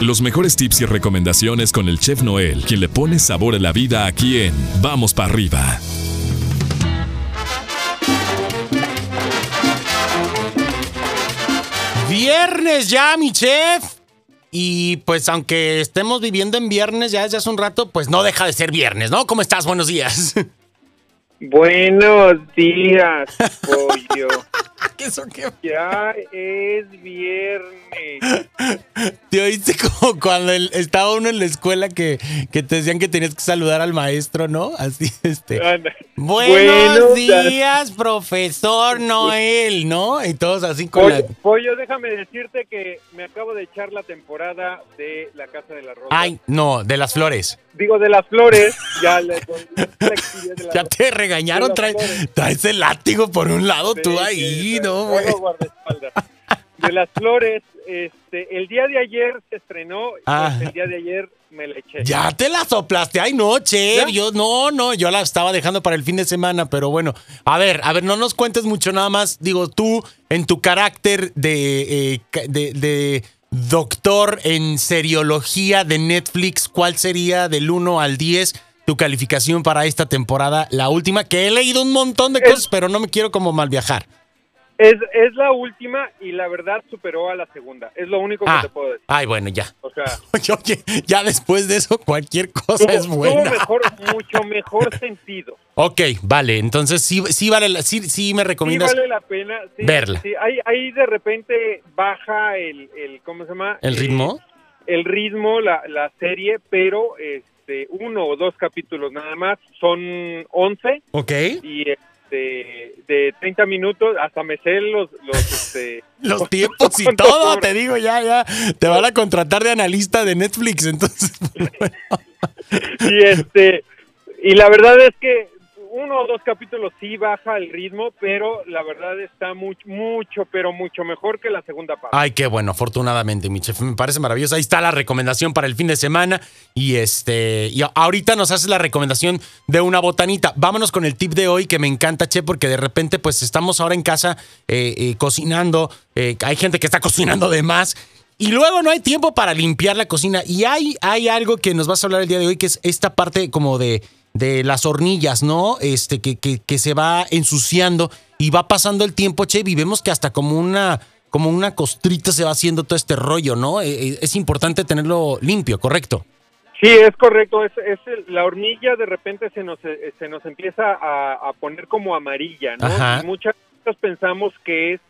Los mejores tips y recomendaciones con el chef Noel, quien le pone sabor a la vida aquí en Vamos para arriba. Viernes ya, mi chef. Y pues aunque estemos viviendo en viernes ya desde hace un rato, pues no deja de ser viernes, ¿no? ¿Cómo estás? Buenos días. Buenos días, pollo. ¿Qué eso qué? Ya es viernes. Te oíste como cuando el- estaba uno en la escuela que, que te decían que tenías que saludar al maestro, ¿no? Así, este. Buenos Buenos días, profesor Noel, ¿no? Y todos así con Pollo, la... pollo, déjame decirte que me acabo de echar la temporada de La Casa de la Rosa. Ay, no, de las flores. Digo, de las flores, ya le Ya te regañaron, las traes, el látigo por un lado, tú ahí, sí, ¿no, güey? De las flores, este, el día de ayer se estrenó, y Ah. pues, el día de ayer me la eché. Ya te la soplaste, ay no, chef, ¿Ya? yo no, no, yo la estaba dejando para el fin de semana, pero bueno, a ver, a ver, no nos cuentes mucho nada más, digo, tú en tu carácter de, eh, de, de doctor en seriología de Netflix, ¿cuál sería del 1 al 10 tu calificación para esta temporada, la última? Que he leído un montón de cosas, pero no me quiero como mal viajar. Es, es la última y la verdad superó a la segunda. Es lo único que Ah, te puedo decir. ay, bueno, ya. O sea, Oye, ya después de eso, cualquier cosa tuvo, es tuvo buena. mejor, mucho mejor sentido. Ok, vale, entonces sí, sí vale, la- sí, sí me Sí recomiendas vale la pena sí, verla. Sí, ahí, ahí de repente baja el, el ¿cómo se llama? el Eh, ritmo. el ritmo, la, la serie, pero este uno o dos capítulos nada más. Son 11 Ok. y este, de 30 minutos hasta me sé los... los este, Los tiempos y ¿Cuánto todo, te digo, ya, ya. Te van a contratar de analista de Netflix, entonces. y este y la verdad es que uno o dos capítulos sí baja el ritmo, pero la verdad está mucho, mucho, pero mucho mejor que la segunda parte. Ay, qué bueno, afortunadamente, mi chef. Me parece maravilloso. Ahí está la recomendación para el fin de semana. Y este. Y ahorita nos haces la recomendación de una botanita. Vámonos con el tip de hoy que me encanta, che, porque de repente, pues estamos ahora en casa eh, eh, cocinando. eh, hay gente que está cocinando de más. Y luego no hay tiempo para limpiar la cocina. Y hay, hay algo que nos vas a hablar el día de hoy, que es esta parte como de, de las hornillas, ¿no? Este, que, que, que se va ensuciando y va pasando el tiempo, che, y vemos que hasta como una, como una costrita se va haciendo todo este rollo, ¿no? Eh, eh, Es importante tenerlo limpio, ¿correcto? Sí, es correcto. Es, es el- la hornilla de repente se nos, eh, se nos empieza a, a poner como amarilla, ¿no? Ajá. Y muchas veces pensamos que es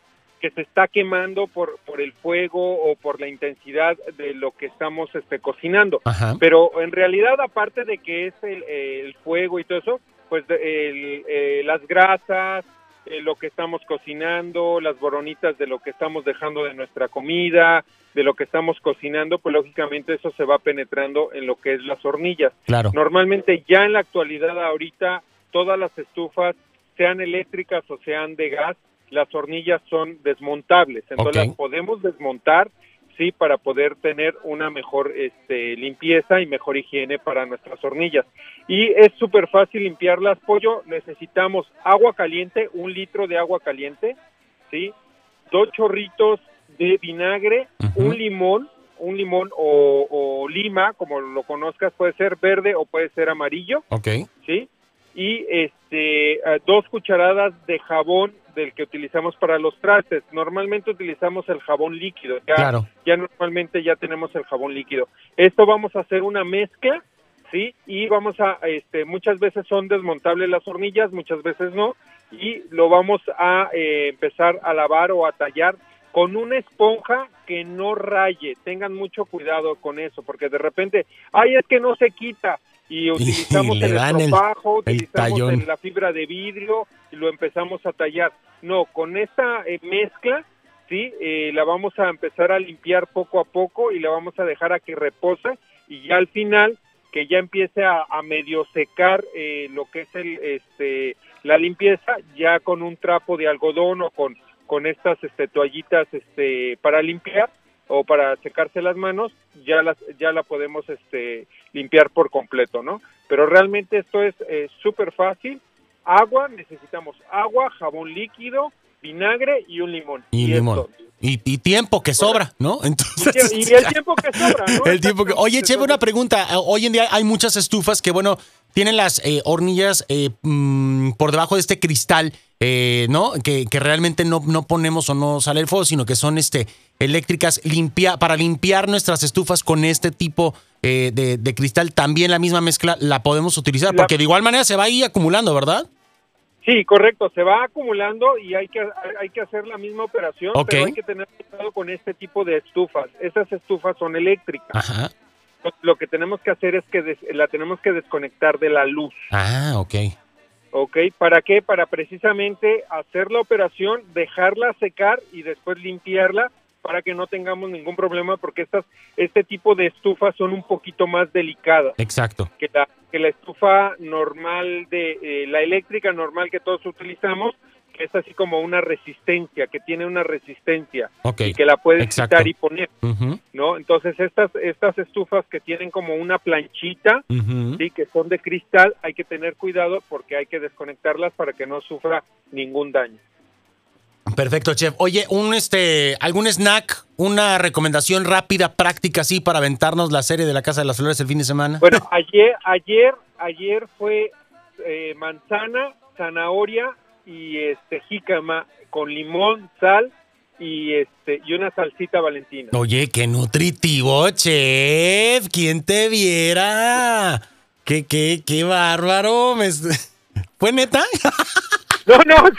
que se está quemando por, por el fuego o por la intensidad de lo que estamos este, cocinando. Ajá. Pero en realidad, aparte de que es el, el fuego y todo eso, pues de- el- eh, las grasas, eh, lo que estamos cocinando, las boronitas de lo que estamos dejando de nuestra comida, de lo que estamos cocinando, pues lógicamente eso se va penetrando en lo que es las hornillas. Claro. Normalmente ya en la actualidad ahorita todas las estufas, sean eléctricas o sean de gas, las hornillas son desmontables, entonces las podemos desmontar sí para poder tener una mejor este, limpieza y mejor higiene para nuestras hornillas. Y es súper fácil limpiarlas, pollo, necesitamos agua caliente, un litro de agua caliente, sí, dos chorritos de vinagre, un limón, un limón o, o lima, como lo conozcas, puede ser verde o puede ser amarillo, Ok. ¿sí? Y este, eh, dos cucharadas de jabón del que utilizamos para los trastes. Normalmente utilizamos el jabón líquido, ya, Claro. ya normalmente ya tenemos el jabón líquido. Esto vamos a hacer una mezcla, ¿sí? Y vamos a, este, muchas veces son desmontables las hornillas, muchas veces no, y lo vamos a eh, empezar a lavar o a tallar con una esponja que no raye. Tengan mucho cuidado con eso, porque de repente, ay, es que no se quita. Y utilizamos le el dan estropajo, el utilizamos tallón. el- la fibra de vidrio y lo empezamos a tallar. No, con esta eh, mezcla, sí, eh, la vamos a empezar a limpiar poco a poco y la vamos a dejar a que repose y ya al final que ya empiece a, a medio secar eh, lo que es el, este, la limpieza, ya con un trapo de algodón o con, con estas este, toallitas este, para limpiar o para secarse las manos, ya las, ya la podemos este, limpiar por completo, ¿no? Pero realmente esto es eh, súper fácil. Agua, necesitamos agua, jabón líquido, vinagre y un limón. Y, limón. Y, y tiempo que sobra, ¿no? Entonces, Y el tiempo que sobra, ¿no? El tiempo que- Oye, Chef, una pregunta. Hoy en día hay muchas estufas que, bueno, tienen las eh, hornillas eh, mm, por debajo de este cristal, eh, ¿no? Que, que realmente no, no ponemos o no sale el fuego, sino que son este eléctricas limpia, para limpiar nuestras estufas con este tipo eh, de, de cristal. También la misma mezcla la podemos utilizar, porque de igual manera se va ahí acumulando, ¿verdad? Sí, correcto, se va acumulando y hay que, hay que hacer la misma operación, Ok. pero hay que tener cuidado con este tipo de estufas. Esas estufas son eléctricas. Ajá. Lo- que tenemos que hacer es que des- la tenemos que desconectar de la luz. Ah, ok. ¿Ok? ¿Para qué? Para precisamente hacer la operación, dejarla secar y después limpiarla para que no tengamos ningún problema porque estas, este tipo de estufas son un poquito más delicadas Exacto. que la, que la estufa normal de eh, la eléctrica normal que todos utilizamos que es así como una resistencia, que tiene una resistencia y que la puedes Exacto. quitar y poner, ¿no? Entonces estas estas estufas que tienen como una planchita, sí, que son de cristal, hay que tener cuidado porque hay que desconectarlas para que no sufra ningún daño. Perfecto, chef. Oye, un este, algún snack, una recomendación rápida, práctica, así para aventarnos la serie de la Casa de las Flores el fin de semana. Bueno, ayer ayer ayer fue eh, manzana, zanahoria y este jícama con limón, sal y este y una salsita valentina. Oye, qué nutritivo, chef. ¿Quién te viera? Qué, qué, qué bárbaro. ¿Fue neta? No, no.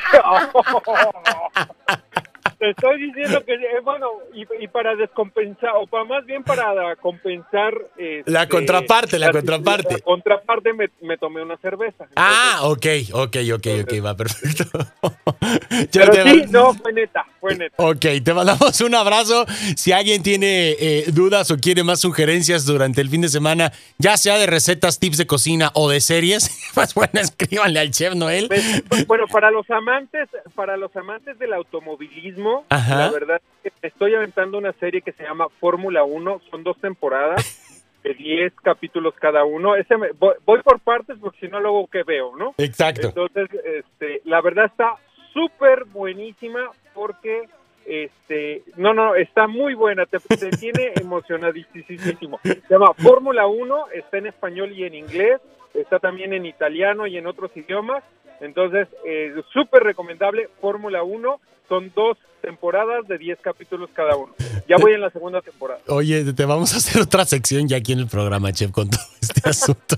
Te estoy diciendo que, eh, bueno, y, y para descompensar, o para más bien para compensar. este, La contraparte, la contraparte. La contraparte me, me tomé una cerveza. Ah, ok, ok, ok, ok, va perfecto. Pero te sí, va- no, fue neta, fue neta. Ok, te mandamos un abrazo. Si alguien tiene eh, dudas o quiere más sugerencias durante el fin de semana, ya sea de recetas, tips de cocina o de series, pues bueno, escríbanle al chef Noel. Pues, pues, bueno, para los amantes, para los amantes del automovilismo, Ajá. la verdad es que estoy aventando una serie que se llama Fórmula 1, son dos temporadas de 10 capítulos cada uno. Ese me- voy, voy por partes porque si no luego qué veo, ¿no? Exacto. Entonces, este, la verdad está súper buenísima porque, este, no, no, está muy buena, te, te tiene emocionadísimo. Se llama Fórmula 1, está en español y en inglés, está también en italiano y en otros idiomas. Entonces, eh, súper recomendable, Fórmula 1, son dos temporadas de 10 capítulos cada uno. Ya voy en la segunda temporada. Oye, te vamos a hacer otra sección ya aquí en el programa, chef, con todo este asunto.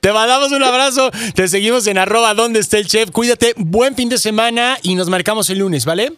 te mandamos un abrazo, te seguimos en arroba donde está el chef. Cuídate, buen fin de semana y nos marcamos el lunes, ¿vale?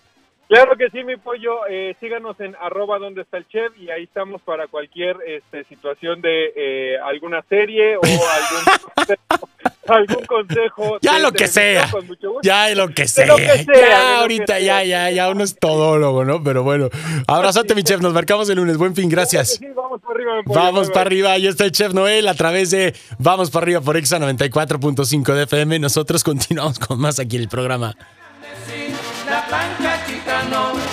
Claro que sí, mi pollo. Eh, síganos en arroba donde está el chef y ahí estamos para cualquier este, situación de eh, alguna serie o algún consejo. algún consejo Ya de lo que sea. televisión, con mucho gusto. Ya lo que sea. lo que sea, de ya ahorita, ya, ya, ya uno es todólogo, ¿no? Pero bueno. Abrazote, mi chef. Nos marcamos el lunes. Buen fin, gracias. Sí, vamos para arriba, mi pollo. Vamos para arriba, ahí está el Chef Noel a través de Vamos para arriba por Exa 94.5 de FM. Nosotros continuamos con más aquí en el programa. La know